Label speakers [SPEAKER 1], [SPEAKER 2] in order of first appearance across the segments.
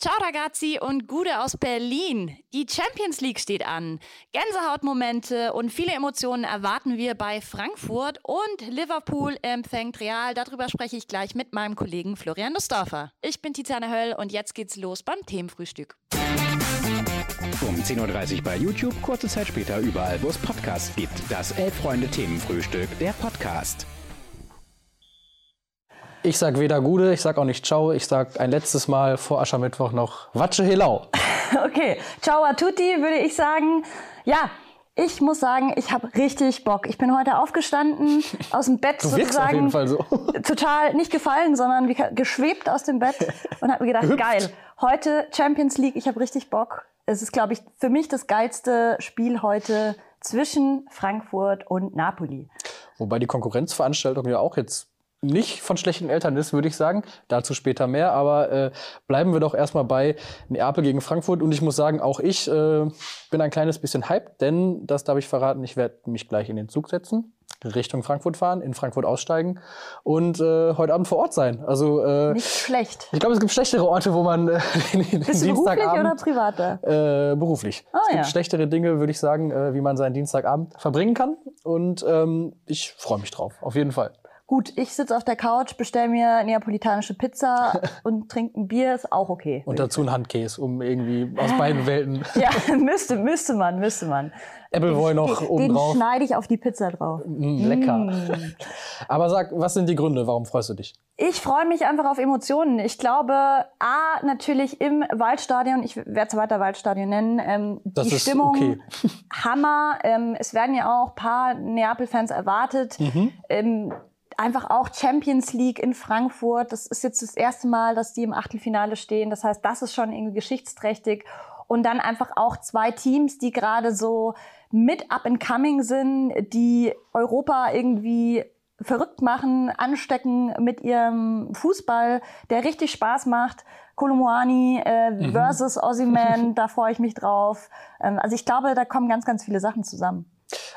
[SPEAKER 1] Ciao ragazzi und Gude aus Berlin. Die Champions League steht an. Gänsehautmomente und viele Emotionen erwarten wir bei Frankfurt und Liverpool empfängt Real. Darüber spreche ich gleich mit meinem Kollegen Florian Nussdorfer. Ich bin Tiziane Höll und jetzt geht's los beim Themenfrühstück.
[SPEAKER 2] Um 10.30 Uhr bei YouTube, kurze Zeit später überall, wo es Podcasts gibt. Das Elf-Freunde-Themenfrühstück, der Podcast.
[SPEAKER 3] Ich sag weder Gude, ich sag auch nicht Ciao, ich sag ein letztes Mal vor Aschermittwoch noch Watsche Helau.
[SPEAKER 4] Okay, Ciao a tutti würde ich sagen. Ja, ich muss sagen, ich habe richtig Bock. Ich bin heute aufgestanden, aus dem Bett
[SPEAKER 3] Du
[SPEAKER 4] sozusagen.
[SPEAKER 3] auf jeden Fall so.
[SPEAKER 4] Total nicht gefallen, sondern wie geschwebt aus dem Bett und habe mir gedacht, geil, heute Champions League, ich habe richtig Bock. Es ist, glaube ich, für mich das geilste Spiel heute zwischen Frankfurt und Napoli.
[SPEAKER 3] Wobei die Konkurrenzveranstaltung ja auch jetzt nicht von schlechten Eltern ist, würde ich sagen. Dazu später mehr. Aber äh, bleiben wir doch erstmal bei Neapel gegen Frankfurt. Und ich muss sagen, auch ich äh, bin ein kleines bisschen hyped, denn das darf ich verraten, ich werde mich gleich in den Zug setzen, Richtung Frankfurt fahren, in Frankfurt aussteigen und äh, heute Abend vor Ort sein. Also äh,
[SPEAKER 4] Nicht schlecht.
[SPEAKER 3] ich glaube, es gibt schlechtere Orte, wo man äh, den, den
[SPEAKER 4] Bist du beruflich
[SPEAKER 3] Dienstagabend
[SPEAKER 4] oder privat da?
[SPEAKER 3] Äh, beruflich.
[SPEAKER 4] Ah,
[SPEAKER 3] es gibt
[SPEAKER 4] ja.
[SPEAKER 3] schlechtere Dinge, würde ich sagen, äh, wie man seinen Dienstagabend verbringen kann. Und ähm, ich freue mich drauf, auf jeden Fall.
[SPEAKER 4] Gut, ich sitze auf der Couch, bestell mir neapolitanische Pizza und trinke ein Bier, ist auch okay.
[SPEAKER 3] Und dazu ein Handkäse, um irgendwie aus beiden Welten
[SPEAKER 4] Ja, müsste, müsste man, müsste man.
[SPEAKER 3] Appleboy noch
[SPEAKER 4] den,
[SPEAKER 3] oben
[SPEAKER 4] den
[SPEAKER 3] drauf.
[SPEAKER 4] schneide ich auf die Pizza drauf.
[SPEAKER 3] Mm, lecker. Aber sag, was sind die Gründe? Warum freust du dich?
[SPEAKER 4] Ich freue mich einfach auf Emotionen. Ich glaube, A, natürlich im Waldstadion, ich werde es weiter Waldstadion nennen, ähm,
[SPEAKER 3] Das
[SPEAKER 4] die
[SPEAKER 3] ist
[SPEAKER 4] Stimmung
[SPEAKER 3] okay.
[SPEAKER 4] Hammer. Ähm, es werden ja auch ein paar Neapel-Fans erwartet.
[SPEAKER 3] Mhm.
[SPEAKER 4] Ähm, einfach auch Champions League in Frankfurt. Das ist jetzt das erste Mal, dass die im Achtelfinale stehen. Das heißt, das ist schon irgendwie geschichtsträchtig. Und dann einfach auch zwei Teams, die gerade so mit up and coming sind, die Europa irgendwie verrückt machen, anstecken mit ihrem Fußball, der richtig Spaß macht. Kolomoani äh, versus Ozyman, da freue ich mich drauf. Ähm, also ich glaube, da kommen ganz, ganz viele Sachen zusammen.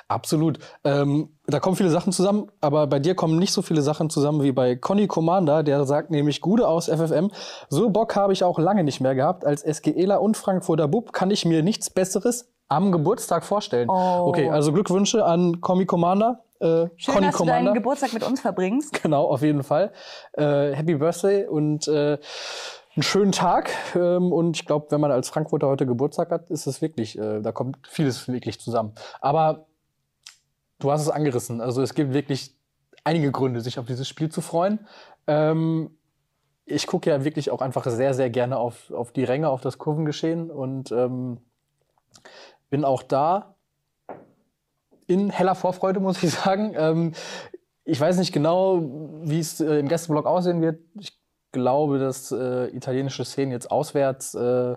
[SPEAKER 3] Absolut. Ähm, da kommen viele Sachen zusammen, aber bei dir kommen nicht so viele Sachen zusammen wie bei Conny Commander, der sagt nämlich Gude aus FFM. So Bock habe ich auch lange nicht mehr gehabt. Als SGEler und Frankfurter Bub kann ich mir nichts Besseres am Geburtstag vorstellen.
[SPEAKER 4] Oh.
[SPEAKER 3] Okay, also Glückwünsche an Conny Commander. Äh,
[SPEAKER 4] Schön,
[SPEAKER 3] Conny
[SPEAKER 4] dass du deinen Geburtstag mit uns verbringst.
[SPEAKER 3] Genau, auf jeden Fall. Äh, Happy Birthday und äh, einen schönen Tag. Ähm, und ich glaube, wenn man als Frankfurter heute Geburtstag hat, ist es wirklich, äh, da kommt vieles wirklich zusammen. Aber du hast es angerissen. Also es gibt wirklich einige Gründe, sich auf dieses Spiel zu freuen. Ähm, ich gucke ja wirklich auch einfach sehr, sehr gerne auf, auf die Ränge, auf das Kurvengeschehen und ähm, bin auch da in heller Vorfreude, muss ich sagen. Ähm, ich weiß nicht genau, wie es äh, im Gästeblock aussehen wird. Ich glaube, dass äh, italienische Szenen jetzt auswärts äh,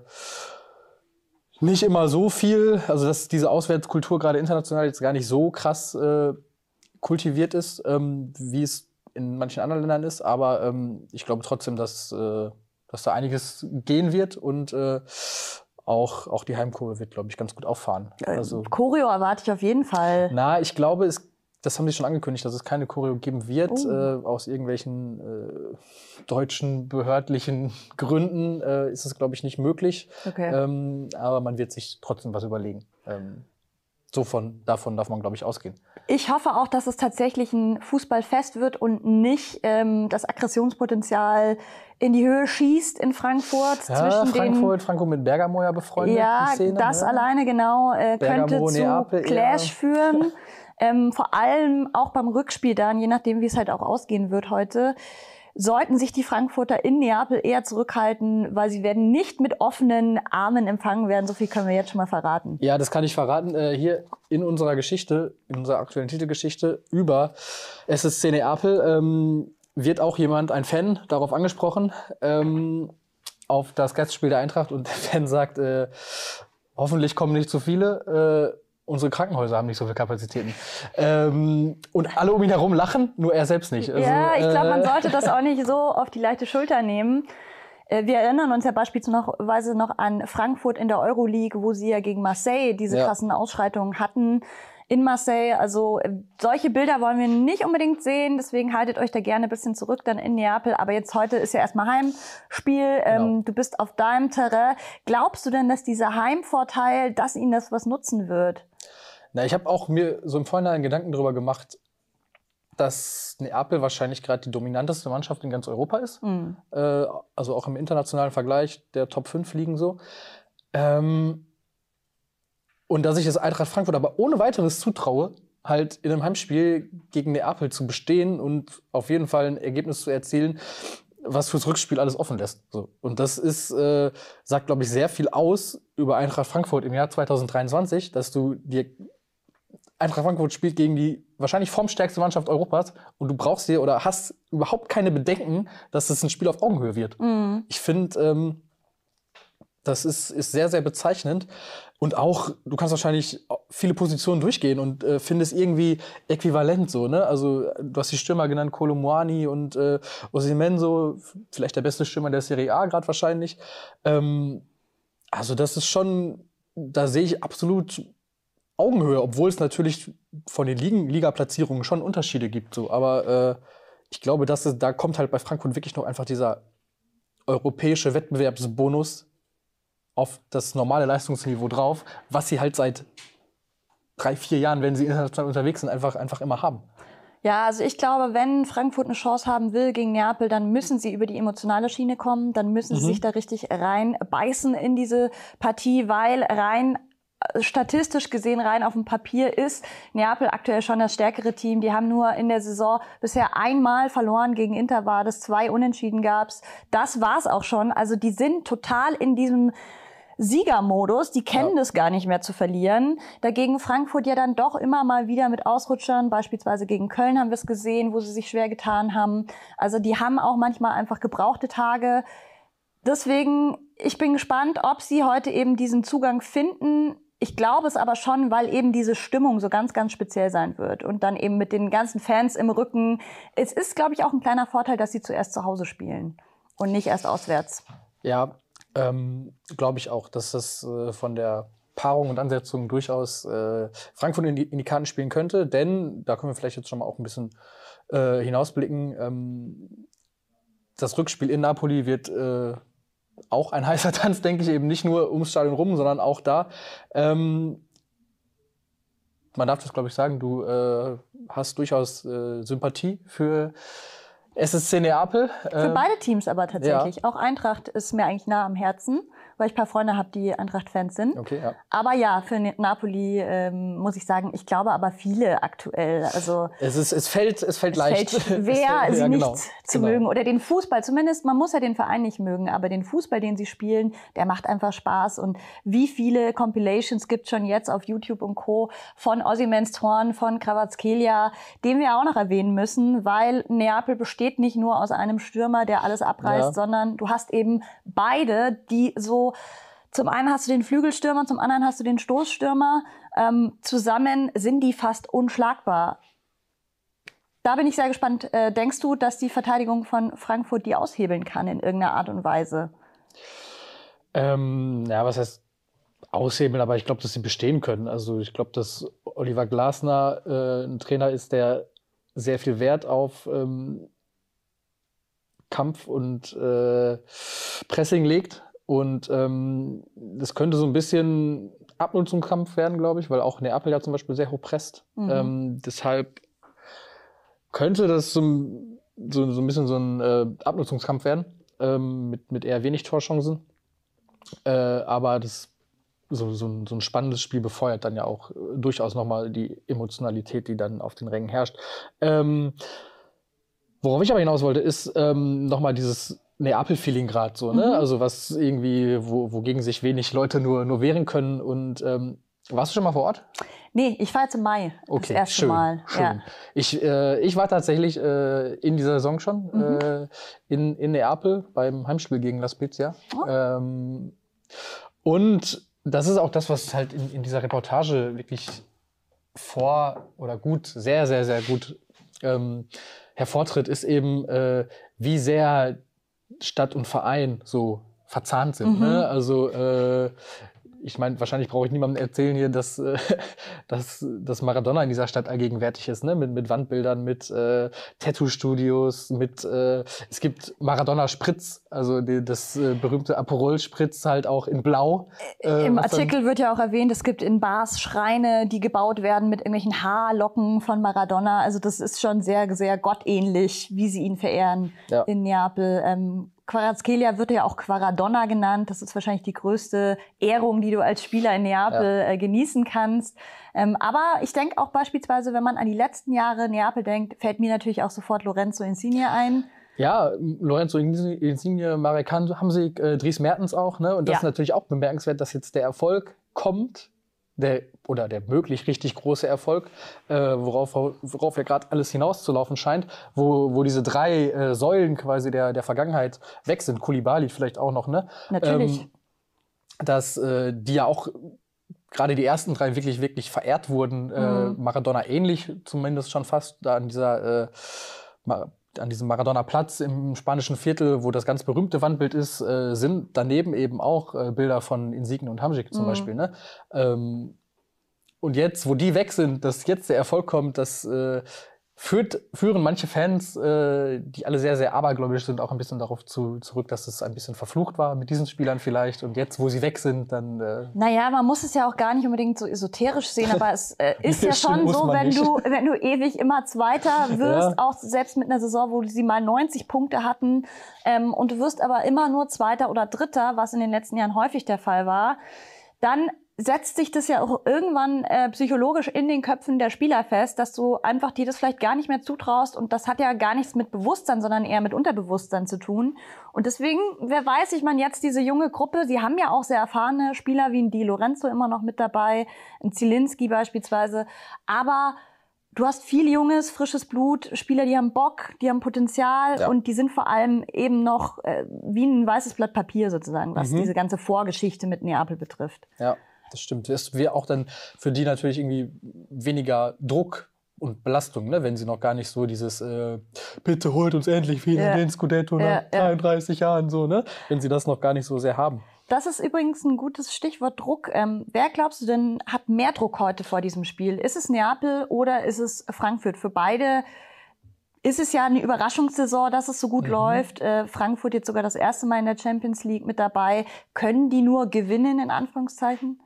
[SPEAKER 3] nicht immer so viel, also dass diese Auswärtskultur gerade international jetzt gar nicht so krass äh, kultiviert ist, ähm, wie es in manchen anderen Ländern ist. Aber ähm, ich glaube trotzdem, dass, äh, dass da einiges gehen wird und äh, auch, auch die Heimkurve wird, glaube ich, ganz gut auffahren. Also,
[SPEAKER 4] Choreo erwarte ich auf jeden Fall.
[SPEAKER 3] na, ich glaube, es, das haben sie schon angekündigt, dass es keine Choreo geben wird,
[SPEAKER 4] Oh.
[SPEAKER 3] äh, aus irgendwelchen äh, deutschen behördlichen Gründen äh, ist es, glaube ich, nicht möglich.
[SPEAKER 4] Okay.
[SPEAKER 3] Ähm, aber man wird sich trotzdem was überlegen. Ähm, so von, davon darf man, glaube ich, ausgehen.
[SPEAKER 4] Ich hoffe auch, dass es tatsächlich ein Fußballfest wird und nicht ähm, das Aggressionspotenzial in die Höhe schießt in Frankfurt
[SPEAKER 3] Ja,
[SPEAKER 4] zwischen
[SPEAKER 3] Frankfurt, Frankfurt mit Bergamo ja
[SPEAKER 4] den
[SPEAKER 3] befreundet.
[SPEAKER 4] ja
[SPEAKER 3] Szene,
[SPEAKER 4] das
[SPEAKER 3] ne?
[SPEAKER 4] alleine genau äh, könnte
[SPEAKER 3] Bergamo,
[SPEAKER 4] zu
[SPEAKER 3] Neapel.
[SPEAKER 4] Clash führen. ähm, vor allem auch beim Rückspiel dann, je nachdem wie es halt auch ausgehen wird heute. Sollten sich die Frankfurter in Neapel eher zurückhalten, weil sie werden nicht mit offenen Armen empfangen werden. So viel können wir jetzt schon mal verraten.
[SPEAKER 3] Ja, das kann ich verraten. Äh, hier in unserer Geschichte, in unserer aktuellen Titelgeschichte über SSC Neapel ähm, wird auch jemand, ein Fan, darauf angesprochen, ähm, auf das Gastspiel der Eintracht und der Fan sagt, äh, hoffentlich kommen nicht zu viele. Äh, unsere Krankenhäuser haben nicht so viele Kapazitäten. Ähm, und alle um ihn herum lachen, nur er selbst nicht. Also,
[SPEAKER 4] ja, ich glaube, man
[SPEAKER 3] äh,
[SPEAKER 4] sollte das auch nicht so auf die leichte Schulter nehmen. Äh, Wir erinnern uns ja beispielsweise noch an Frankfurt in der Euroleague, wo sie ja gegen Marseille diese
[SPEAKER 3] Ja.
[SPEAKER 4] krassen Ausschreitungen hatten. in Marseille. Also äh, solche Bilder wollen wir nicht unbedingt sehen. Deswegen haltet euch da gerne ein bisschen zurück dann in Neapel. Aber jetzt heute ist ja erstmal Heimspiel. Ähm, genau. du bist auf deinem Terrain. Glaubst du denn, dass dieser Heimvorteil, dass ihnen das was nutzen wird?
[SPEAKER 3] Na, ich habe auch mir so im Vorhinein Gedanken darüber gemacht, dass Neapel wahrscheinlich gerade die dominanteste Mannschaft in ganz Europa ist. Mhm. Äh, also auch im internationalen Vergleich der Top 5 liegen so. Ähm, und dass ich das Eintracht Frankfurt aber ohne weiteres zutraue, halt in einem Heimspiel gegen Neapel zu bestehen und auf jeden Fall ein Ergebnis zu erzielen, was fürs Rückspiel alles offen lässt. So. Und das ist, äh, sagt, glaube ich, sehr viel aus über Eintracht Frankfurt im Jahr 2023, dass du dir Eintracht Frankfurt spielt gegen die wahrscheinlich formstärkste Mannschaft Europas und du brauchst dir oder hast überhaupt keine Bedenken, dass es ein Spiel auf Augenhöhe wird. Mhm. Ich finde, ähm, das ist, ist sehr, sehr bezeichnend. Und auch, du kannst wahrscheinlich viele Positionen durchgehen und äh, findest irgendwie äquivalent so, ne? Also, du hast die Stürmer genannt, Kolomuani und äh, Osimenso, vielleicht der beste Stürmer der Serie A gerade wahrscheinlich. Ähm, also, das ist schon, da sehe ich absolut Augenhöhe, obwohl es natürlich von den Ligen, Liga-Platzierungen schon Unterschiede gibt. So. Aber äh, ich glaube, dass es, da kommt halt bei Frankfurt wirklich noch einfach dieser europäische Wettbewerbsbonus auf das normale Leistungsniveau drauf, was sie halt seit drei, vier Jahren, wenn sie international unterwegs sind, einfach, einfach immer haben.
[SPEAKER 4] Ja, also ich glaube, wenn Frankfurt eine Chance haben will gegen Neapel, dann müssen sie über die emotionale Schiene kommen, dann müssen mhm. sie sich da richtig reinbeißen in diese Partie, weil rein statistisch gesehen rein auf dem Papier ist Neapel aktuell schon das stärkere Team. Die haben nur in der Saison bisher einmal verloren gegen Inter war das, zwei Unentschieden gab's. Das war's auch schon. Also die sind total in diesem Siegermodus, die kennen ja. das gar nicht mehr zu verlieren. Dagegen Frankfurt ja dann doch immer mal wieder mit Ausrutschern, beispielsweise gegen Köln haben wir es gesehen, wo sie sich schwer getan haben. Also die haben auch manchmal einfach gebrauchte Tage. Deswegen, ich bin gespannt, ob sie heute eben diesen Zugang finden ich glaube es aber schon, weil eben diese Stimmung so ganz, ganz speziell sein wird. Und dann eben mit den ganzen Fans im Rücken. Es ist, glaube ich, auch ein kleiner Vorteil, dass sie zuerst zu Hause spielen und nicht erst auswärts.
[SPEAKER 3] Ja, ähm, glaube ich auch, dass das äh, von der Paarung und Ansetzung durchaus äh, Frankfurt in die, in die Karten spielen könnte. Denn, da können wir vielleicht jetzt schon mal auch ein bisschen äh, hinausblicken, ähm, das Rückspiel in Napoli wird äh, auch ein heißer Tanz, denke ich, eben nicht nur ums Stadion rum, sondern auch da. Ähm, man darf das, glaube ich, sagen, du äh, hast durchaus äh, Sympathie für SSC Neapel.
[SPEAKER 4] Für ähm, beide Teams aber tatsächlich. Ja. Auch Eintracht ist mir eigentlich nah am Herzen weil ich ein paar Freunde habe, die Eintracht-Fans sind.
[SPEAKER 3] Okay, ja.
[SPEAKER 4] Aber ja, für Napoli ähm, muss ich sagen, ich glaube aber viele aktuell. Also
[SPEAKER 3] es, ist, es fällt, es fällt es leicht.
[SPEAKER 4] Fällt schwer, sie ja, genau, nicht zu genau. mögen. Oder den Fußball, zumindest, man muss ja den Verein nicht mögen, aber den Fußball, den sie spielen, der macht einfach Spaß. Und wie viele Compilations gibt schon jetzt auf YouTube und Co. von Ossimens Torn, von Kravatskelia, den wir auch noch erwähnen müssen, weil Neapel besteht nicht nur aus einem Stürmer, der alles abreißt, ja. sondern du hast eben beide, die so zum einen hast du den Flügelstürmer, zum anderen hast du den Stoßstürmer. Ähm, zusammen sind die fast unschlagbar. Da bin ich sehr gespannt. Äh, denkst du, dass die Verteidigung von Frankfurt die aushebeln kann in irgendeiner Art und Weise?
[SPEAKER 3] Ähm, ja, was heißt aushebeln? Aber ich glaube, dass sie bestehen können. Also ich glaube, dass Oliver Glasner äh, ein Trainer ist, der sehr viel Wert auf ähm, Kampf und äh, Pressing legt. Und ähm, das könnte so ein bisschen Abnutzungskampf werden, glaube ich, weil auch Neapel ja zum Beispiel sehr hoch presst. Mhm. Ähm, deshalb könnte das so, so, so ein bisschen so ein äh, Abnutzungskampf werden, ähm, mit, mit eher wenig Torchancen. Äh, aber das so, so, ein, so ein spannendes Spiel befeuert dann ja auch äh, durchaus nochmal die Emotionalität, die dann auf den Rängen herrscht. Ähm, worauf ich aber hinaus wollte, ist ähm, nochmal dieses Neapel-Feeling gerade so, ne? Mhm. Also was irgendwie, wo, wogegen sich wenig Leute nur, nur wehren können. Und ähm, warst du schon mal vor Ort?
[SPEAKER 4] Nee, ich war jetzt im Mai okay, das erste
[SPEAKER 3] schön,
[SPEAKER 4] Mal.
[SPEAKER 3] Schön. Ja. Ich, äh, ich war tatsächlich äh, in dieser Saison schon mhm. äh, in, in Neapel beim Heimspiel gegen La Spezia. Oh. Ähm, und das ist auch das, was halt in, in dieser Reportage wirklich vor oder gut, sehr, sehr, sehr gut ähm, hervortritt, ist eben, äh, wie sehr Stadt und Verein so verzahnt sind. Ne? Mhm. Ne? Also äh, ich meine, wahrscheinlich brauche ich niemandem erzählen hier, dass, äh, dass, dass Maradona in dieser Stadt allgegenwärtig ist, ne? Mit, mit Wandbildern, mit äh, Tattoo-Studios, mit äh, es gibt Maradona Spritz, also die, das äh, berühmte Aperol Spritz halt auch in Blau.
[SPEAKER 4] Äh, Im Artikel wird ja auch erwähnt, es gibt in Bars Schreine, die gebaut werden mit irgendwelchen Haarlocken von Maradona. Also das ist schon sehr, sehr gottähnlich, wie sie ihn verehren ja. in Neapel. Ähm, Quarazkelia wird ja auch Quaradonna genannt. Das ist wahrscheinlich die größte Ehrung, die du als Spieler in Neapel ja. äh, genießen kannst. Ähm, aber ich denke auch beispielsweise, wenn man an die letzten Jahre Neapel denkt, fällt mir natürlich auch sofort Lorenzo Insigne ein.
[SPEAKER 3] Ja, Lorenzo Insigne, Marek Hamsik, äh, Dries Mertens auch. Ne? Und das ja. ist natürlich auch bemerkenswert, dass jetzt der Erfolg kommt der oder der möglich richtig große Erfolg, äh, worauf, worauf ja gerade alles hinauszulaufen scheint, wo, wo diese drei äh, Säulen quasi der, der Vergangenheit weg sind, Kulibali vielleicht auch noch, ne?
[SPEAKER 4] Natürlich. Ähm,
[SPEAKER 3] dass äh, die ja auch gerade die ersten drei wirklich, wirklich verehrt wurden, äh, mhm. Maradona ähnlich zumindest schon fast, da an dieser äh, an diesem Maradona-Platz im spanischen Viertel, wo das ganz berühmte Wandbild ist, äh, sind daneben eben auch äh, Bilder von Insigne und Hamzik zum mhm. Beispiel. Ne? Ähm, und jetzt, wo die weg sind, dass jetzt der Erfolg kommt, dass äh, führt, führen manche Fans, äh, die alle sehr, sehr abergläubisch sind, auch ein bisschen darauf zu, zurück, dass es ein bisschen verflucht war mit diesen Spielern vielleicht. Und jetzt, wo sie weg sind, dann. Äh
[SPEAKER 4] naja, man muss es ja auch gar nicht unbedingt so esoterisch sehen, aber es äh, ist ja schon so, wenn du, wenn du ewig immer Zweiter wirst, ja. auch selbst mit einer Saison, wo sie mal 90 Punkte hatten, ähm, und du wirst aber immer nur Zweiter oder Dritter, was in den letzten Jahren häufig der Fall war, dann setzt sich das ja auch irgendwann äh, psychologisch in den Köpfen der Spieler fest, dass du einfach dir das vielleicht gar nicht mehr zutraust und das hat ja gar nichts mit Bewusstsein, sondern eher mit Unterbewusstsein zu tun. Und deswegen, wer weiß, ich meine jetzt diese junge Gruppe, sie haben ja auch sehr erfahrene Spieler wie ein Di Lorenzo immer noch mit dabei, ein Zielinski beispielsweise, aber Du hast viel junges, frisches Blut, Spieler, die haben Bock, die haben Potenzial ja. und die sind vor allem eben noch äh, wie ein weißes Blatt Papier sozusagen, was mhm. diese ganze Vorgeschichte mit Neapel betrifft.
[SPEAKER 3] Ja das stimmt. Das wäre auch dann für die natürlich irgendwie weniger Druck und Belastung, ne? wenn sie noch gar nicht so dieses äh, Bitte holt uns endlich wieder ja. den Scudetto nach ja, 33 ja. Jahren so, ne? Wenn sie das noch gar nicht so sehr haben.
[SPEAKER 4] Das ist übrigens ein gutes Stichwort Druck. Ähm, wer glaubst du denn hat mehr Druck heute vor diesem Spiel? Ist es Neapel oder ist es Frankfurt? Für beide ist es ja eine Überraschungssaison, dass es so gut mhm. läuft. Äh, Frankfurt jetzt sogar das erste Mal in der Champions League mit dabei. Können die nur gewinnen, in Anführungszeichen?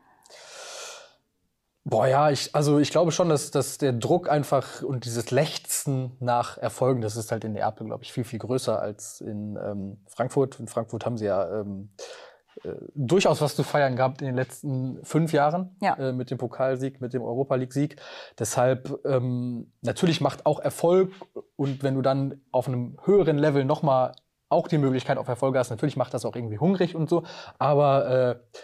[SPEAKER 3] Boah, ja, ich, also ich glaube schon, dass, dass der Druck einfach und dieses Lechzen nach Erfolgen, das ist halt in Neapel, glaube ich, viel, viel größer als in ähm, Frankfurt. In Frankfurt haben sie ja ähm, äh, durchaus was zu feiern gehabt in den letzten fünf Jahren ja. äh, mit dem Pokalsieg, mit dem Europa League-Sieg. Deshalb ähm, natürlich macht auch Erfolg und wenn du dann auf einem höheren Level nochmal auch die Möglichkeit auf Erfolge hast, natürlich macht das auch irgendwie hungrig und so. Aber äh,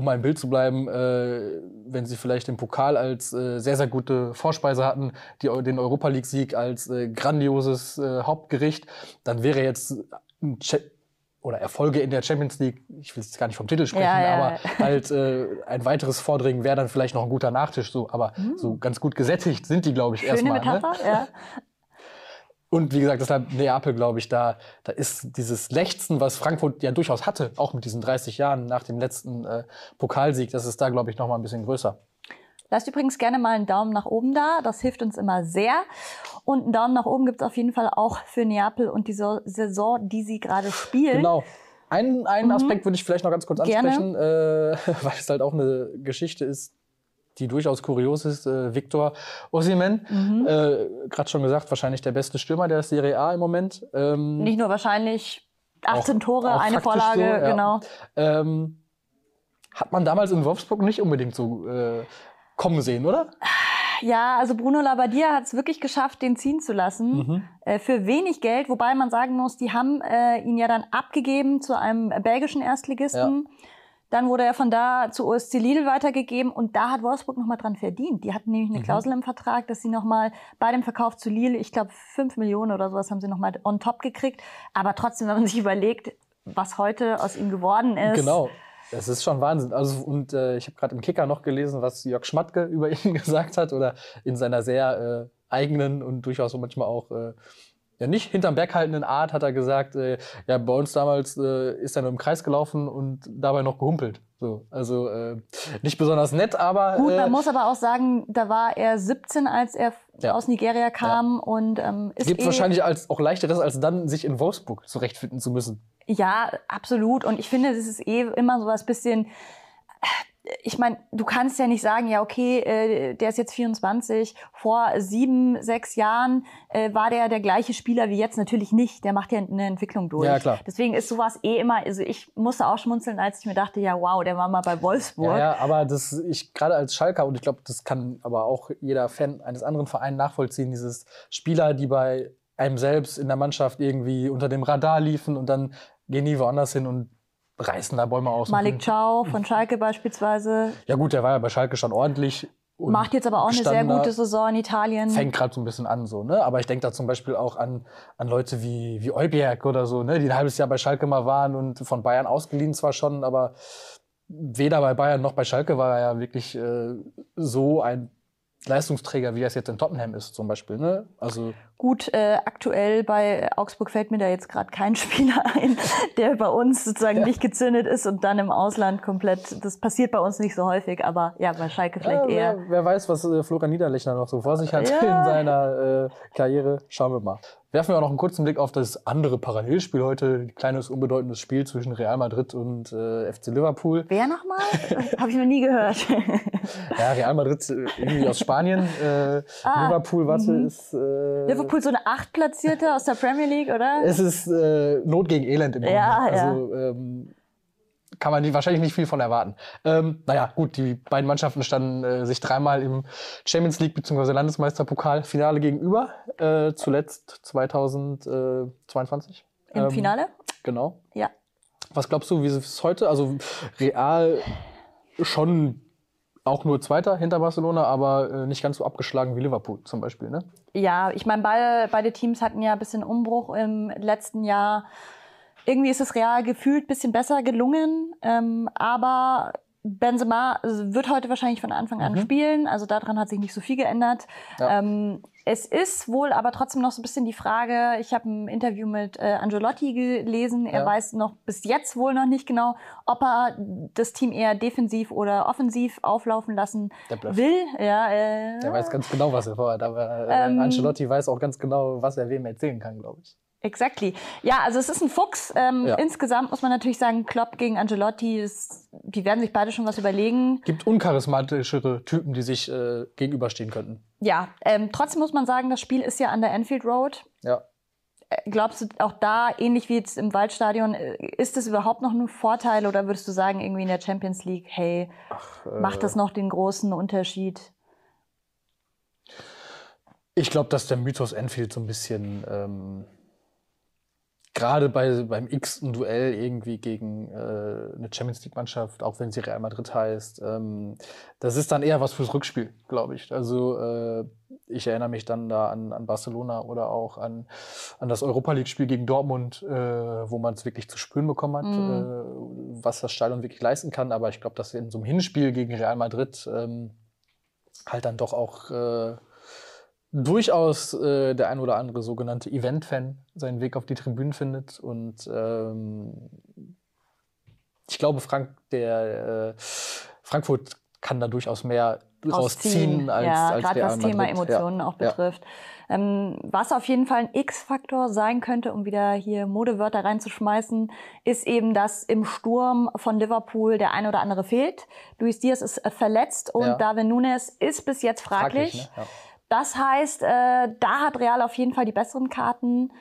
[SPEAKER 3] um ein Bild zu bleiben, äh, wenn sie vielleicht den Pokal als äh, sehr, sehr gute Vorspeise hatten, die, den Europa League-Sieg als äh, grandioses äh, Hauptgericht, dann wäre jetzt oder Erfolge in der Champions League, ich will jetzt gar nicht vom Titel sprechen, ja, ja, aber halt äh, ein weiteres Vordringen wäre dann vielleicht noch ein guter Nachtisch, so, aber mhm. so ganz gut gesättigt sind die, glaube ich, erstmal. Ne? Ja. Und wie gesagt, deshalb Neapel, glaube ich, da, da ist dieses Lechzen, was Frankfurt ja durchaus hatte, auch mit diesen 30 Jahren nach dem letzten äh, Pokalsieg, das ist da, glaube ich, noch mal ein bisschen größer.
[SPEAKER 4] Lasst übrigens gerne mal einen Daumen nach oben da, das hilft uns immer sehr. Und einen Daumen nach oben gibt es auf jeden Fall auch für Neapel und die Saison, die sie gerade spielen.
[SPEAKER 3] Genau. Einen, einen mhm. Aspekt würde ich vielleicht noch ganz kurz ansprechen, äh, weil es halt auch eine Geschichte ist, die durchaus kurios ist, äh, Victor Osimen. Mhm. Äh, Gerade schon gesagt, wahrscheinlich der beste Stürmer der Serie A im Moment.
[SPEAKER 4] Ähm, Nicht nur wahrscheinlich 18 auch, Tore, auch eine Vorlage, so, ja. genau.
[SPEAKER 3] Ähm, hat man damals in Wolfsburg nicht unbedingt so äh, kommen sehen, oder?
[SPEAKER 4] Ja, also Bruno Labbadia hat es wirklich geschafft, den ziehen zu lassen. Mhm. Äh, für wenig Geld, wobei man sagen muss, die haben äh, ihn ja dann abgegeben zu einem belgischen Erstligisten. Ja. Dann wurde er von da zu OSC Lidl weitergegeben und da hat Wolfsburg nochmal dran verdient. Die hatten nämlich eine mhm. Klausel im Vertrag, dass sie nochmal bei dem Verkauf zu Lille, ich glaube fünf Millionen oder sowas haben sie nochmal on top gekriegt. Aber trotzdem, wenn man sich überlegt, was heute aus ihm geworden ist.
[SPEAKER 3] Genau. Das ist schon Wahnsinn. Also, und äh, ich habe gerade im Kicker noch gelesen, was Jörg Schmatke über ihn gesagt hat oder in seiner sehr äh, eigenen und durchaus manchmal auch äh, ja nicht hinterm Berg haltenden Art hat er gesagt, äh, ja, bei uns damals äh, ist er nur im Kreis gelaufen und dabei noch gehumpelt. So, also äh, nicht besonders nett, aber.
[SPEAKER 4] Gut,
[SPEAKER 3] äh,
[SPEAKER 4] man muss aber auch sagen, da war er 17, als er
[SPEAKER 3] Ja.
[SPEAKER 4] aus Nigeria kam und ähm, ist
[SPEAKER 3] gibt
[SPEAKER 4] eh,
[SPEAKER 3] wahrscheinlich als, auch leichteres, als dann sich in Wolfsburg zurechtfinden zu müssen.
[SPEAKER 4] Ja, absolut. Und ich finde, das ist eh immer so was bisschen. Ich meine, du kannst ja nicht sagen, ja, okay, äh, der ist jetzt 24. Vor sieben, sechs Jahren äh, war der der gleiche Spieler wie jetzt. Natürlich nicht. Der macht ja eine Entwicklung durch.
[SPEAKER 3] Ja, klar.
[SPEAKER 4] Deswegen ist sowas eh immer. Also ich musste auch schmunzeln, als ich mir dachte, ja, wow, der war mal bei Wolfsburg.
[SPEAKER 3] Ja, ja, aber das, ich gerade als Schalker, und ich glaube, das kann aber auch jeder Fan eines anderen Vereins nachvollziehen, dieses Spieler, die bei einem selbst in der Mannschaft irgendwie unter dem Radar liefen und dann gehen die woanders hin und reißen da Bäume aus.
[SPEAKER 4] Malik Chow von Schalke beispielsweise.
[SPEAKER 3] Ja gut, der war ja bei Schalke schon ordentlich.
[SPEAKER 4] Macht jetzt aber auch eine sehr gute Saison in Italien.
[SPEAKER 3] Fängt gerade so ein bisschen an, so, ne? Aber ich denke da zum Beispiel auch an, an Leute wie, wie Eubjerg oder so, ne? Die ein halbes Jahr bei Schalke mal waren und von Bayern ausgeliehen zwar schon, aber weder bei Bayern noch bei Schalke war er ja wirklich äh, so ein Leistungsträger, wie es jetzt in Tottenham ist, zum Beispiel, ne? Also,
[SPEAKER 4] Gut, äh, aktuell bei Augsburg fällt mir da jetzt gerade kein Spieler ein, der bei uns sozusagen nicht gezündet ist und dann im Ausland komplett. Das passiert bei uns nicht so häufig, aber ja, bei Schalke vielleicht
[SPEAKER 3] ja,
[SPEAKER 4] eher.
[SPEAKER 3] wer, wer weiß, was äh, Florian Niederlechner noch so vor sich hat
[SPEAKER 4] Ja.
[SPEAKER 3] in seiner äh, Karriere. Schauen wir mal. Werfen wir auch noch einen kurzen Blick auf das andere Parallelspiel heute. Ein kleines, unbedeutendes Spiel zwischen Real Madrid und äh, FC Liverpool.
[SPEAKER 4] Wer nochmal? Habe ich noch nie gehört.
[SPEAKER 3] Ja, Real Madrid äh, irgendwie aus Spanien. Äh,
[SPEAKER 4] Ah,
[SPEAKER 3] Liverpool, warte, ist. Äh,
[SPEAKER 4] Liverpool so eine Achtplatzierte aus der Premier League, oder?
[SPEAKER 3] Es ist äh, Not gegen Elend im.
[SPEAKER 4] Ja,
[SPEAKER 3] also ähm, kann man die wahrscheinlich nicht viel von erwarten. Ähm, naja, gut, die beiden Mannschaften standen äh, sich dreimal im Champions League bzw. Landesmeisterpokal-Finale gegenüber. Äh, zuletzt 2022.
[SPEAKER 4] Im
[SPEAKER 3] Ähm,
[SPEAKER 4] Finale?
[SPEAKER 3] Genau.
[SPEAKER 4] Ja.
[SPEAKER 3] Was glaubst du, wie ist es heute? Also Real schon auch nur Zweiter hinter Barcelona, aber äh, nicht ganz so abgeschlagen wie Liverpool zum Beispiel, ne?
[SPEAKER 4] Ja, ich meine, beide, beide Teams hatten ja ein bisschen Umbruch im letzten Jahr. Irgendwie ist es Real gefühlt ein bisschen besser gelungen, ähm, aber Benzema wird heute wahrscheinlich von Anfang an spielen, also daran hat sich nicht so viel geändert.
[SPEAKER 3] Ja.
[SPEAKER 4] Ähm, es ist wohl aber trotzdem noch so ein bisschen die Frage, ich habe ein Interview mit äh, Angelotti gelesen, er
[SPEAKER 3] Ja.
[SPEAKER 4] weiß noch bis jetzt wohl noch nicht genau, ob er das Team eher defensiv oder offensiv auflaufen lassen will. Ja, äh,
[SPEAKER 3] Der weiß ganz genau, was er vorhat, aber äh,
[SPEAKER 4] Ähm,
[SPEAKER 3] Ancelotti weiß auch ganz genau, was er wem erzählen kann, glaube ich.
[SPEAKER 4] Exactly. Ja, also es ist ein Fuchs. Ähm,
[SPEAKER 3] Ja.
[SPEAKER 4] Insgesamt muss man natürlich sagen, Klopp gegen Angelotti, ist, die werden sich beide schon was überlegen.
[SPEAKER 3] Gibt uncharismatischere Typen, die sich äh, gegenüberstehen könnten.
[SPEAKER 4] Ja, ähm, trotzdem muss man sagen, das Spiel ist ja an der Anfield Road.
[SPEAKER 3] Ja.
[SPEAKER 4] Äh, Glaubst du auch da, ähnlich wie jetzt im Waldstadion, äh, ist das überhaupt noch ein Vorteil oder würdest du sagen, irgendwie in der Champions League, hey,
[SPEAKER 3] äh,
[SPEAKER 4] macht das noch den großen Unterschied?
[SPEAKER 3] Ich glaube, dass der Mythos Enfield so ein bisschen ähm, gerade bei, beim x-ten Duell irgendwie gegen äh, eine Champions League-Mannschaft, auch wenn sie Real Madrid heißt, ähm, das ist dann eher was fürs Rückspiel, glaube ich. Also äh, ich erinnere mich dann da an, an Barcelona oder auch an, an das Europa League-Spiel gegen Dortmund, äh, wo man es wirklich zu spüren bekommen hat, äh, was das Stadion wirklich leisten kann. Aber ich glaube, dass in so einem Hinspiel gegen Real Madrid ähm, halt dann doch auch äh, durchaus äh, der ein oder andere sogenannte Event-Fan seinen Weg auf die Tribünen findet. Und ähm, ich glaube, Frank, der äh, Frankfurt kann da durchaus mehr rausziehen als,
[SPEAKER 4] ja,
[SPEAKER 3] als
[SPEAKER 4] gerade was Thema
[SPEAKER 3] Madrid.
[SPEAKER 4] Emotionen
[SPEAKER 3] ja.
[SPEAKER 4] auch
[SPEAKER 3] Ja.
[SPEAKER 4] betrifft. Ähm, was auf jeden Fall ein X-Faktor sein könnte, um wieder hier Modewörter reinzuschmeißen, ist eben, dass im Sturm von Liverpool der ein oder andere fehlt. Luis Diaz ist äh, verletzt und
[SPEAKER 3] Ja.
[SPEAKER 4] David Nunes ist bis jetzt fraglich.
[SPEAKER 3] Fraglich, ne?
[SPEAKER 4] Das heißt, äh, da hat Real auf jeden Fall die besseren Karten.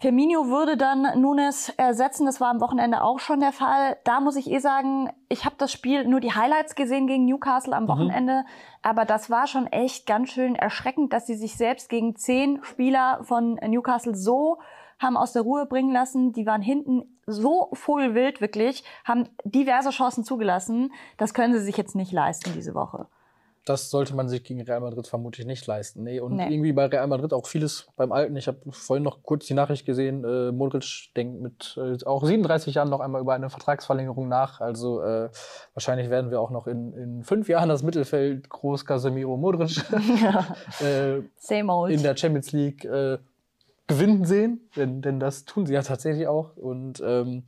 [SPEAKER 4] Firmino würde dann Nunes ersetzen. Das war am Wochenende auch schon der Fall. Da muss ich eh sagen, ich habe das Spiel nur die Highlights gesehen gegen Newcastle am Wochenende. Aber das war schon echt ganz schön erschreckend, dass sie sich selbst gegen zehn Spieler von Newcastle so haben aus der Ruhe bringen lassen. Die waren hinten so vogelwild wirklich, haben diverse Chancen zugelassen. Das können sie sich jetzt nicht leisten diese Woche.
[SPEAKER 3] Das sollte man sich gegen Real Madrid vermutlich nicht leisten. Nee, und
[SPEAKER 4] Nee.
[SPEAKER 3] irgendwie bei Real Madrid auch vieles beim Alten. Ich habe vorhin noch kurz die Nachricht gesehen, äh, Modric denkt mit äh, auch 37 Jahren noch einmal über eine Vertragsverlängerung nach. Also äh, wahrscheinlich werden wir auch noch in, in fünf Jahren das Mittelfeld groß Casemiro Modric äh,
[SPEAKER 4] Same old.
[SPEAKER 3] in der Champions League äh, gewinnen sehen, denn, denn das tun sie ja tatsächlich auch. Und ähm,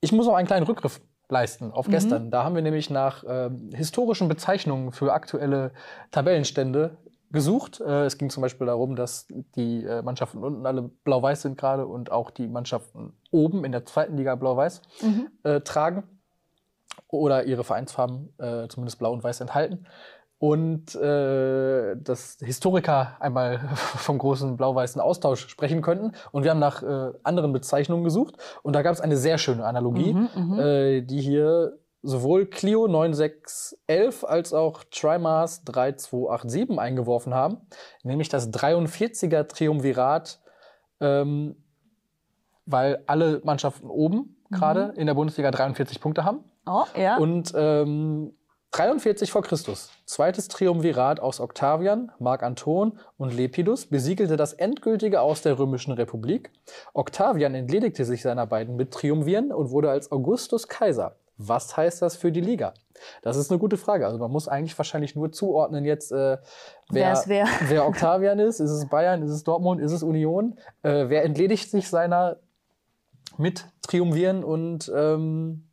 [SPEAKER 3] ich muss noch einen kleinen Rückgriff leisten auf
[SPEAKER 4] Mhm.
[SPEAKER 3] gestern. Da haben wir nämlich nach ähm, historischen Bezeichnungen für aktuelle Tabellenstände gesucht. Äh, es ging zum Beispiel darum, dass die äh, Mannschaften unten alle blau-weiß sind gerade und auch die Mannschaften oben in der zweiten Liga blau-weiß
[SPEAKER 4] Mhm.
[SPEAKER 3] äh, tragen oder ihre Vereinsfarben äh, zumindest blau und weiß enthalten. Und äh, dass Historiker einmal vom großen blau-weißen Austausch sprechen könnten. Und wir haben nach äh, anderen Bezeichnungen gesucht. Und da gab es eine sehr schöne Analogie,
[SPEAKER 4] Mhm, mhm.
[SPEAKER 3] äh, die hier sowohl Clio 9611 als auch Trimars 3287 eingeworfen haben. Nämlich das 43er Triumvirat, ähm, weil alle Mannschaften oben gerade in der Bundesliga 43 Punkte haben.
[SPEAKER 4] Oh, ja.
[SPEAKER 3] Und ähm, 43 vor Christus, zweites Triumvirat aus Octavian, Mark Anton und Lepidus besiegelte das endgültige Aus der Römischen Republik. Octavian entledigte sich seiner beiden Mittriumviren und wurde als Augustus Kaiser. Was heißt das für die Liga? Das ist eine gute Frage. Also man muss eigentlich wahrscheinlich nur zuordnen jetzt, äh,
[SPEAKER 4] Wer
[SPEAKER 3] wer,
[SPEAKER 4] wer
[SPEAKER 3] Octavian ist. Ist es Bayern, ist es Dortmund, ist es Union? Äh, wer entledigt sich seiner Mittriumviren und ähm,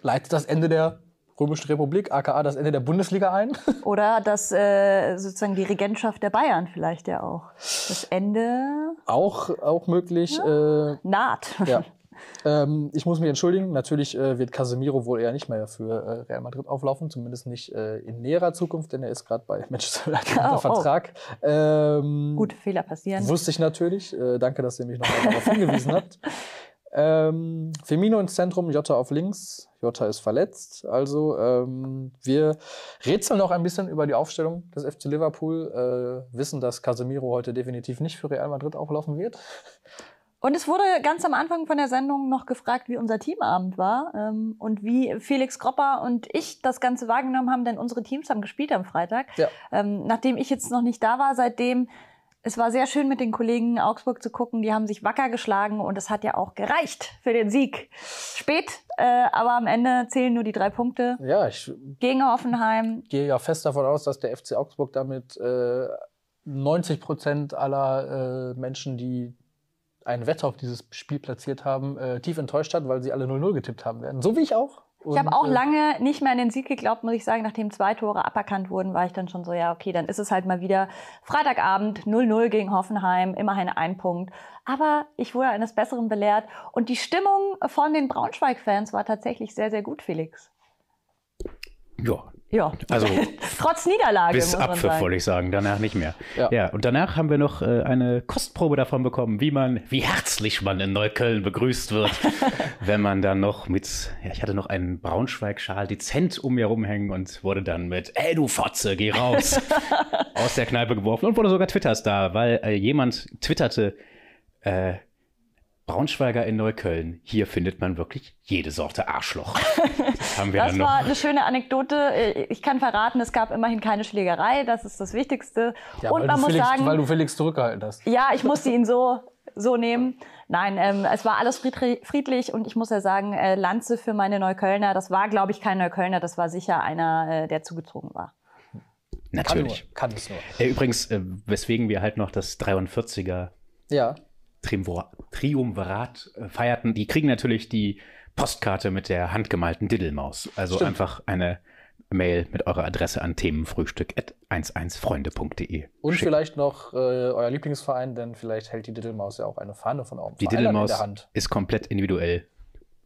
[SPEAKER 3] leitet das Ende der Römischen Republik, aka das Ende der Bundesliga ein.
[SPEAKER 4] Oder das äh, sozusagen die Regentschaft der Bayern vielleicht ja auch. Das Ende
[SPEAKER 3] auch, auch möglich. Äh,
[SPEAKER 4] naht.
[SPEAKER 3] ja. ähm, ich muss mich entschuldigen. Natürlich äh, wird Casemiro wohl eher nicht mehr für äh, Real Madrid auflaufen, zumindest nicht äh, in näherer Zukunft, denn er ist gerade bei Manchester United unter
[SPEAKER 4] Oh, oh.
[SPEAKER 3] Vertrag. Ähm,
[SPEAKER 4] Gute Fehler passieren.
[SPEAKER 3] Wusste ich natürlich. Äh, danke, dass ihr mich nochmal darauf hingewiesen habt. Ähm, Firmino ins Zentrum, Jota auf links. Jota ist verletzt. Also ähm, wir rätseln noch ein bisschen über die Aufstellung des FC Liverpool. Äh, wissen, dass Casemiro heute definitiv nicht für Real Madrid auflaufen wird.
[SPEAKER 4] Und es wurde ganz am Anfang von der Sendung noch gefragt, wie unser Teamabend war ähm, und wie Felix Gropper und ich das Ganze wahrgenommen haben, denn unsere Teams haben gespielt am Freitag.
[SPEAKER 3] Ja.
[SPEAKER 4] Ähm, nachdem ich jetzt noch nicht da war, seitdem, es war sehr schön mit den Kollegen Augsburg zu gucken, die haben sich wacker geschlagen und es hat ja auch gereicht für den Sieg. Spät, äh, aber am Ende zählen nur die drei Punkte
[SPEAKER 3] Ja, ich
[SPEAKER 4] gegen Hoffenheim.
[SPEAKER 3] gehe ja fest davon aus, dass der FC Augsburg damit äh, 90 Prozent aller äh, Menschen, die eine Wette auf dieses Spiel platziert haben, äh, tief enttäuscht hat, weil sie alle 0-0 getippt haben werden. So wie ich auch.
[SPEAKER 4] Ich habe auch
[SPEAKER 3] äh,
[SPEAKER 4] lange nicht mehr an den Sieg geglaubt, muss ich sagen. Nachdem zwei Tore aberkannt wurden, war ich dann schon so, ja, okay, dann ist es halt mal wieder Freitagabend 0-0 gegen Hoffenheim, immerhin ein Punkt. Aber ich wurde eines Besseren belehrt und die Stimmung von den Braunschweig-Fans war tatsächlich sehr, sehr gut, Felix.
[SPEAKER 2] Ja,
[SPEAKER 4] Ja,
[SPEAKER 2] also
[SPEAKER 4] trotz Niederlage,
[SPEAKER 2] bis Abpfiff wollte ich sagen, danach nicht mehr.
[SPEAKER 3] Ja.
[SPEAKER 2] Ja. und danach haben wir noch äh, eine Kostprobe davon bekommen, wie man, wie herzlich man in Neukölln begrüßt wird, wenn man dann noch mit, ja, ich hatte noch einen Braunschweig-Schal dezent um mir rumhängen und wurde dann mit, ey du Fotze, geh raus, aus der Kneipe geworfen und wurde sogar Twitter-Star, weil äh, jemand twitterte, äh, Braunschweiger in Neukölln, hier findet man wirklich jede Sorte Arschloch. Das haben wir
[SPEAKER 4] Das
[SPEAKER 2] dann
[SPEAKER 4] war
[SPEAKER 2] noch.
[SPEAKER 4] eine schöne Anekdote. Äh, Ich kann verraten, es gab immerhin keine Schlägerei. Das ist das Wichtigste.
[SPEAKER 3] Ja,
[SPEAKER 4] und man muss
[SPEAKER 3] Felix,
[SPEAKER 4] sagen,
[SPEAKER 3] weil du Felix zurückgehalten hast.
[SPEAKER 4] Ja, ich musste ihn so, so nehmen. Nein, ähm, es war alles friedlich und ich muss ja sagen, äh, Lanze für meine Neuköllner, das war, glaube ich, kein Neuköllner, das war sicher einer, äh, der zugezogen war.
[SPEAKER 3] Kann
[SPEAKER 2] Natürlich.
[SPEAKER 3] nur. Kann es nur.
[SPEAKER 2] Äh, übrigens, äh, weswegen wir halt noch das 43er
[SPEAKER 3] Ja.
[SPEAKER 2] Triumvir- Triumvirat äh, feierten, die kriegen natürlich die Postkarte mit der handgemalten Diddelmaus. Also
[SPEAKER 3] Stimmt.
[SPEAKER 2] einfach eine Mail mit eurer Adresse an themenfrühstück.11freunde.de.
[SPEAKER 3] Und
[SPEAKER 2] schicken.
[SPEAKER 3] vielleicht noch äh, euer Lieblingsverein, denn vielleicht hält die Diddelmaus ja auch eine Fahne von eurem
[SPEAKER 2] Die
[SPEAKER 3] Verein dann in
[SPEAKER 2] Diddelmaus
[SPEAKER 3] der Hand.
[SPEAKER 2] ist komplett individuell.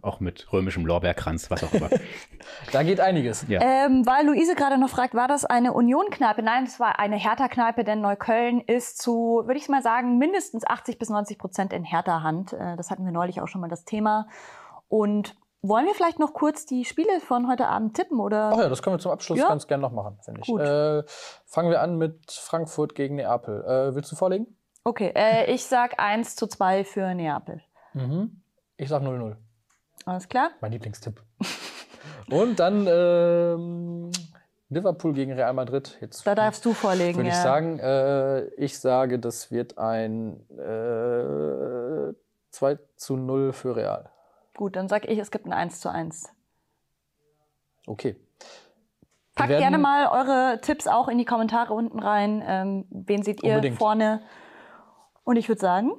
[SPEAKER 2] Auch mit römischem Lorbeerkranz, was auch immer.
[SPEAKER 3] Da geht einiges.
[SPEAKER 2] Ja.
[SPEAKER 4] Ähm, weil Luise gerade noch fragt, war das eine Union-Kneipe? Nein, es war eine Hertha-Kneipe, denn Neukölln ist zu, würde ich mal sagen, mindestens 80 bis 90 Prozent in Hertha-Hand. Äh, das hatten wir neulich auch schon mal das Thema. Und wollen wir vielleicht noch kurz die Spiele von heute Abend tippen? Oder?
[SPEAKER 3] Ach ja, das können wir zum Abschluss
[SPEAKER 4] Ja?
[SPEAKER 3] ganz gern noch machen, finde ich.
[SPEAKER 4] Gut.
[SPEAKER 3] Äh, fangen wir an mit Frankfurt gegen Neapel. Äh, willst du vorlegen?
[SPEAKER 4] Okay, äh, ich sag 1 zu 2 für Neapel.
[SPEAKER 3] Mhm. Ich sag 0-0.
[SPEAKER 4] Alles klar?
[SPEAKER 3] Mein Lieblingstipp. Und dann ähm, Liverpool gegen Real Madrid. Jetzt
[SPEAKER 4] Da darfst du vorlegen.
[SPEAKER 3] würde ich
[SPEAKER 4] ja.
[SPEAKER 3] sagen, äh, ich sage, das wird ein äh, 2 zu 0 für Real.
[SPEAKER 4] Gut, dann sag ich, es gibt ein 1 zu 1.
[SPEAKER 3] Okay.
[SPEAKER 4] Packt gerne mal eure Tipps auch in die Kommentare unten rein. Ähm, wen seht ihr
[SPEAKER 3] Unbedingt.
[SPEAKER 4] vorne? Und ich würde sagen,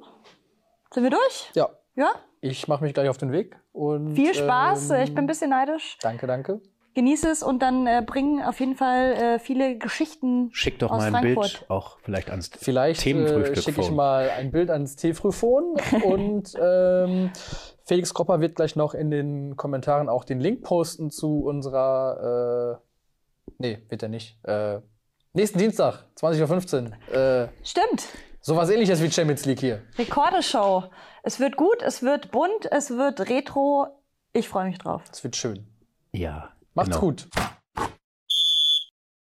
[SPEAKER 4] sind wir durch?
[SPEAKER 3] Ja,
[SPEAKER 4] Ja?
[SPEAKER 3] Ich mache mich gleich auf den Weg. Und,
[SPEAKER 4] Viel Spaß.
[SPEAKER 3] ähm,
[SPEAKER 4] ich bin ein bisschen neidisch.
[SPEAKER 3] Danke, danke.
[SPEAKER 4] Genieße es und dann äh, bringen auf jeden Fall äh, viele Geschichten
[SPEAKER 2] Schick doch
[SPEAKER 4] aus
[SPEAKER 2] mal ein
[SPEAKER 4] Frankfurt.
[SPEAKER 2] Bild, auch vielleicht ans
[SPEAKER 3] Vielleicht äh,
[SPEAKER 2] Themenfrühstück
[SPEAKER 3] schicke ich mal ein Bild ans Teefrühphon und ähm, Felix Kropper wird gleich noch in den Kommentaren auch den Link posten zu unserer. Äh, nee, wird er nicht. Äh, nächsten Dienstag, 20.15 Uhr. Äh,
[SPEAKER 4] Stimmt.
[SPEAKER 3] Sowas ähnliches wie Champions League hier.
[SPEAKER 4] Rekordeshow. Es wird gut, es wird bunt, es wird retro. Ich freue mich drauf.
[SPEAKER 3] Es wird schön.
[SPEAKER 2] Ja.
[SPEAKER 3] Macht's
[SPEAKER 2] genau.
[SPEAKER 3] gut.